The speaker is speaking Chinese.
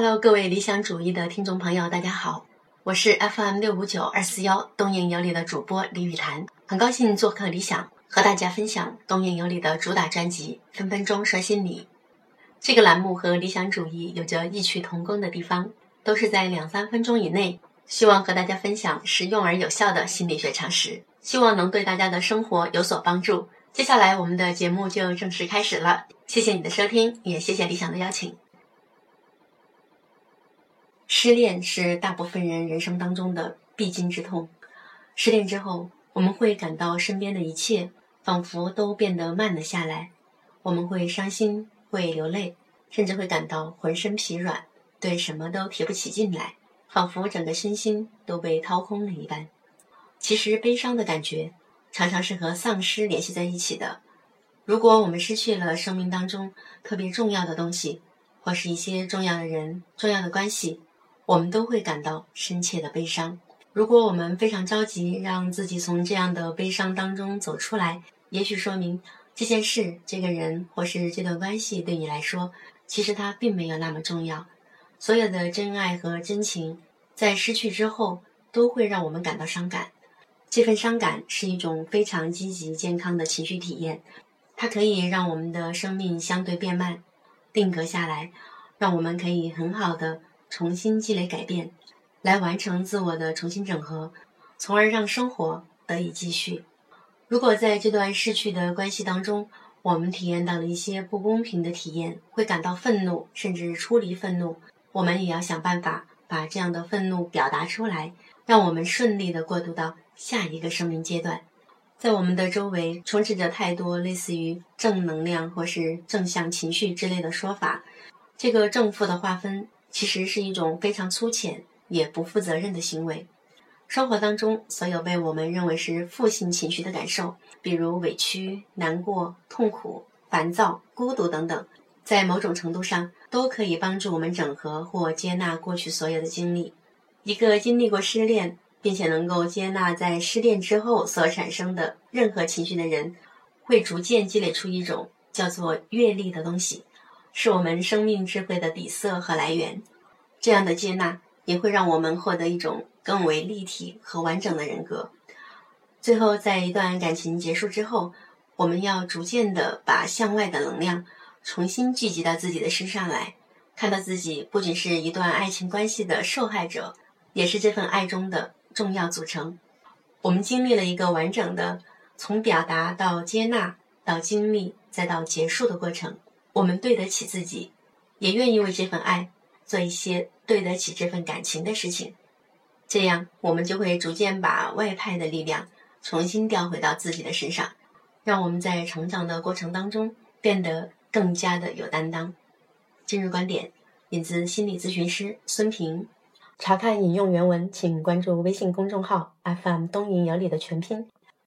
Hello，各位理想主义的听众朋友，大家好，我是 FM 六五九二四幺东瀛有礼的主播李雨潭，很高兴做客理想，和大家分享东瀛有礼的主打专辑《分分钟刷新你》。这个栏目和理想主义有着异曲同工的地方，都是在两三分钟以内，希望和大家分享实用而有效的心理学常识，希望能对大家的生活有所帮助。接下来我们的节目就正式开始了，谢谢你的收听，也谢谢理想的邀请。失恋是大部分人人生当中的必经之痛。失恋之后，我们会感到身边的一切仿佛都变得慢了下来，我们会伤心，会流泪，甚至会感到浑身疲软，对什么都提不起劲来，仿佛整个身心都被掏空了一般。其实，悲伤的感觉常常是和丧失联系在一起的。如果我们失去了生命当中特别重要的东西，或是一些重要的人、重要的关系。我们都会感到深切的悲伤。如果我们非常着急让自己从这样的悲伤当中走出来，也许说明这件事、这个人或是这段关系对你来说，其实它并没有那么重要。所有的真爱和真情，在失去之后，都会让我们感到伤感。这份伤感是一种非常积极、健康的情绪体验，它可以让我们的生命相对变慢、定格下来，让我们可以很好的。重新积累改变，来完成自我的重新整合，从而让生活得以继续。如果在这段逝去的关系当中，我们体验到了一些不公平的体验，会感到愤怒，甚至出离愤怒，我们也要想办法把这样的愤怒表达出来，让我们顺利的过渡到下一个生命阶段。在我们的周围充斥着太多类似于正能量或是正向情绪之类的说法，这个正负的划分。其实是一种非常粗浅也不负责任的行为。生活当中所有被我们认为是负性情绪的感受，比如委屈、难过、痛苦、烦躁、孤独等等，在某种程度上都可以帮助我们整合或接纳过去所有的经历。一个经历过失恋，并且能够接纳在失恋之后所产生的任何情绪的人，会逐渐积累出一种叫做阅历的东西。是我们生命智慧的底色和来源，这样的接纳也会让我们获得一种更为立体和完整的人格。最后，在一段感情结束之后，我们要逐渐的把向外的能量重新聚集到自己的身上来，看到自己不仅是一段爱情关系的受害者，也是这份爱中的重要组成。我们经历了一个完整的从表达到接纳到经历再到结束的过程。我们对得起自己，也愿意为这份爱做一些对得起这份感情的事情，这样我们就会逐渐把外派的力量重新调回到自己的身上，让我们在成长的过程当中变得更加的有担当。今日观点引自心理咨询师孙平，查看引用原文，请关注微信公众号 FM 东瀛有礼的全拼。